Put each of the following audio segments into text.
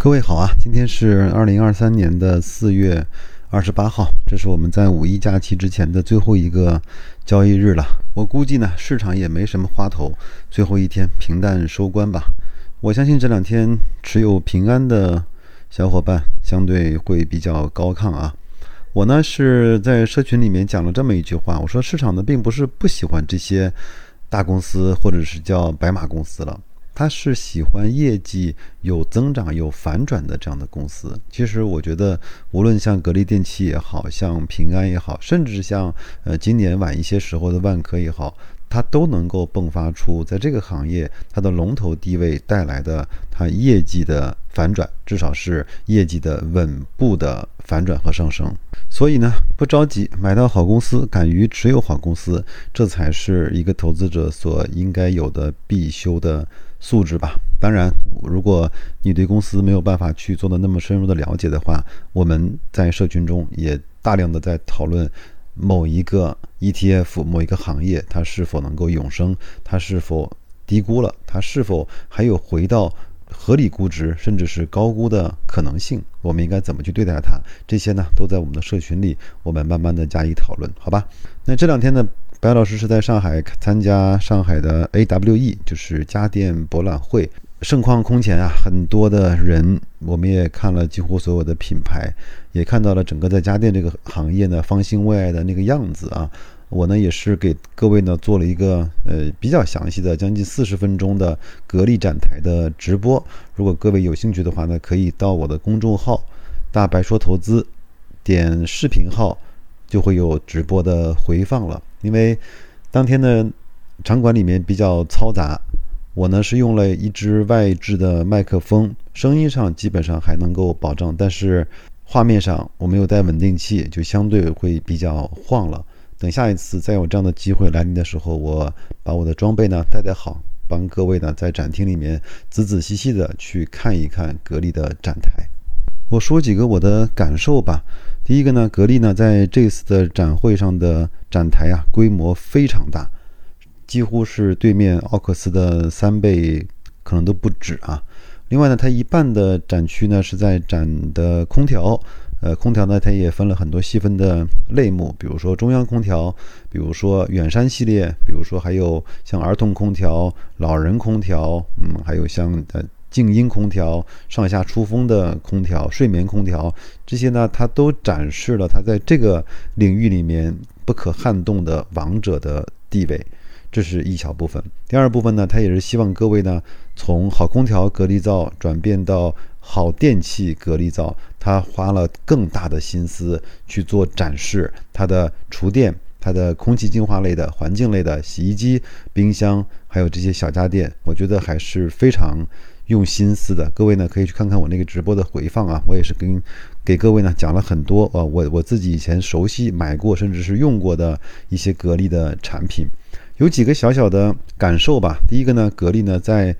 各位好啊，今天是二零二三年的四月二十八号，这是我们在五一假期之前的最后一个交易日了。我估计呢，市场也没什么花头，最后一天平淡收官吧。我相信这两天持有平安的小伙伴相对会比较高亢啊。我呢是在社群里面讲了这么一句话，我说市场呢并不是不喜欢这些大公司或者是叫白马公司了。他是喜欢业绩有增长、有反转的这样的公司。其实我觉得，无论像格力电器也好像平安也好，甚至像呃今年晚一些时候的万科也好。它都能够迸发出在这个行业它的龙头地位带来的它业绩的反转，至少是业绩的稳步的反转和上升。所以呢，不着急买到好公司，敢于持有好公司，这才是一个投资者所应该有的必修的素质吧。当然，如果你对公司没有办法去做的那么深入的了解的话，我们在社群中也大量的在讨论。某一个 ETF，某一个行业，它是否能够永生？它是否低估了？它是否还有回到合理估值，甚至是高估的可能性？我们应该怎么去对待它？这些呢，都在我们的社群里，我们慢慢的加以讨论，好吧？那这两天呢，白老师是在上海参加上海的 AWE，就是家电博览会。盛况空前啊，很多的人，我们也看了几乎所有的品牌，也看到了整个在家电这个行业呢方兴未艾的那个样子啊。我呢也是给各位呢做了一个呃比较详细的将近四十分钟的格力展台的直播。如果各位有兴趣的话呢，可以到我的公众号“大白说投资”，点视频号就会有直播的回放了。因为当天呢场馆里面比较嘈杂。我呢是用了一支外置的麦克风，声音上基本上还能够保证，但是画面上我没有带稳定器，就相对会比较晃了。等下一次再有这样的机会来临的时候，我把我的装备呢带带好，帮各位呢在展厅里面仔仔细细的去看一看格力的展台。我说几个我的感受吧。第一个呢，格力呢在这次的展会上的展台啊，规模非常大。几乎是对面奥克斯的三倍，可能都不止啊。另外呢，它一半的展区呢是在展的空调，呃，空调呢它也分了很多细分的类目，比如说中央空调，比如说远山系列，比如说还有像儿童空调、老人空调，嗯，还有像呃静音空调、上下出风的空调、睡眠空调这些呢，它都展示了它在这个领域里面不可撼动的王者的地位。这是一小部分。第二部分呢，他也是希望各位呢，从好空调格力灶转变到好电器格力灶，他花了更大的心思去做展示，它的厨电、它的空气净化类的、环境类的洗衣机、冰箱，还有这些小家电，我觉得还是非常用心思的。各位呢，可以去看看我那个直播的回放啊，我也是跟给各位呢讲了很多啊，我我自己以前熟悉、买过，甚至是用过的一些格力的产品。有几个小小的感受吧。第一个呢，格力呢在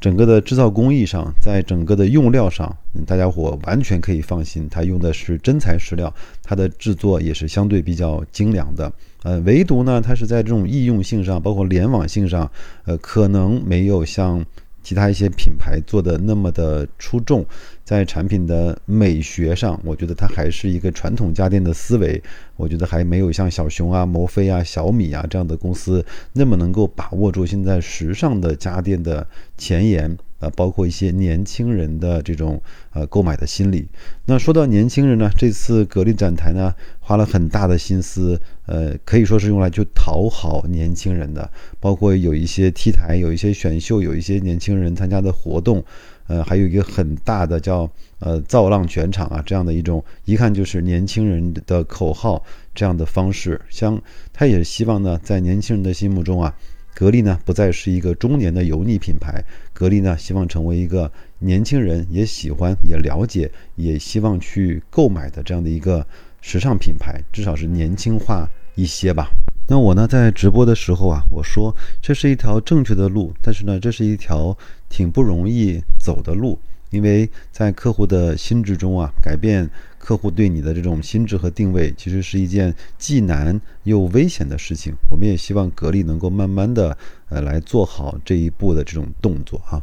整个的制造工艺上，在整个的用料上，大家伙完全可以放心，它用的是真材实料，它的制作也是相对比较精良的。呃，唯独呢，它是在这种易用性上，包括联网性上，呃，可能没有像。其他一些品牌做的那么的出众，在产品的美学上，我觉得它还是一个传统家电的思维，我觉得还没有像小熊啊、摩飞啊、小米啊这样的公司那么能够把握住现在时尚的家电的前沿。呃，包括一些年轻人的这种呃购买的心理。那说到年轻人呢，这次格力展台呢花了很大的心思，呃，可以说是用来去讨好年轻人的。包括有一些 T 台，有一些选秀，有一些年轻人参加的活动，呃，还有一个很大的叫呃造浪全场啊这样的一种，一看就是年轻人的口号这样的方式。像他也希望呢，在年轻人的心目中啊。格力呢，不再是一个中年的油腻品牌，格力呢，希望成为一个年轻人也喜欢、也了解、也希望去购买的这样的一个时尚品牌，至少是年轻化一些吧。那我呢，在直播的时候啊，我说这是一条正确的路，但是呢，这是一条挺不容易走的路。因为在客户的心智中啊，改变客户对你的这种心智和定位，其实是一件既难又危险的事情。我们也希望格力能够慢慢的呃来做好这一步的这种动作啊。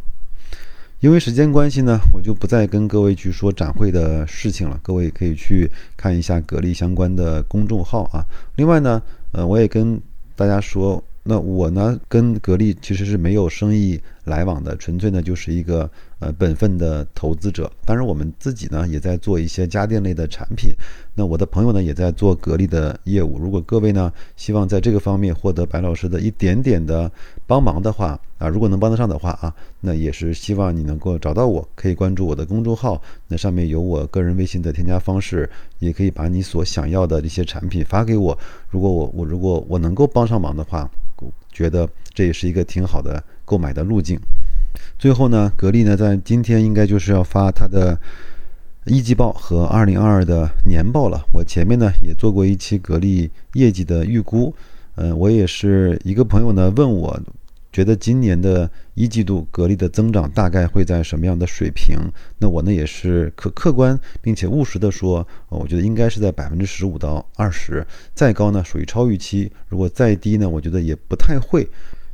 因为时间关系呢，我就不再跟各位去说展会的事情了，各位可以去看一下格力相关的公众号啊。另外呢，呃，我也跟大家说。那我呢，跟格力其实是没有生意来往的，纯粹呢就是一个呃本分的投资者。当然，我们自己呢也在做一些家电类的产品。那我的朋友呢也在做格力的业务。如果各位呢希望在这个方面获得白老师的一点点的帮忙的话啊，如果能帮得上的话啊，那也是希望你能够找到我，可以关注我的公众号，那上面有我个人微信的添加方式，也可以把你所想要的这些产品发给我。如果我我如果我能够帮上忙的话。觉得这也是一个挺好的购买的路径。最后呢，格力呢在今天应该就是要发它的一季报和二零二二的年报了。我前面呢也做过一期格力业绩的预估，嗯，我也是一个朋友呢问我。觉得今年的一季度格力的增长大概会在什么样的水平？那我呢也是可客观并且务实的说，我觉得应该是在百分之十五到二十，再高呢属于超预期，如果再低呢，我觉得也不太会。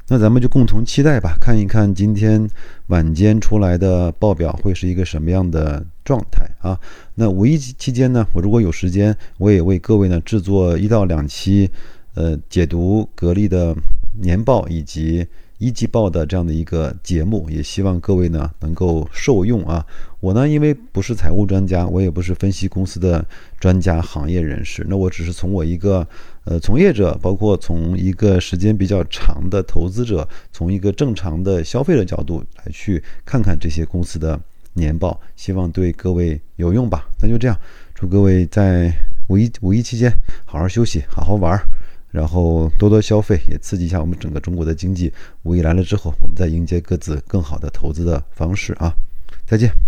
那咱们就共同期待吧，看一看今天晚间出来的报表会是一个什么样的状态啊？那五一期间呢，我如果有时间，我也为各位呢制作一到两期，呃，解读格力的年报以及。一季报的这样的一个节目，也希望各位呢能够受用啊。我呢，因为不是财务专家，我也不是分析公司的专家、行业人士，那我只是从我一个呃从业者，包括从一个时间比较长的投资者，从一个正常的消费者角度来去看看这些公司的年报，希望对各位有用吧。那就这样，祝各位在五一五一期间好好休息，好好玩儿。然后多多消费，也刺激一下我们整个中国的经济。五一来了之后，我们再迎接各自更好的投资的方式啊！再见。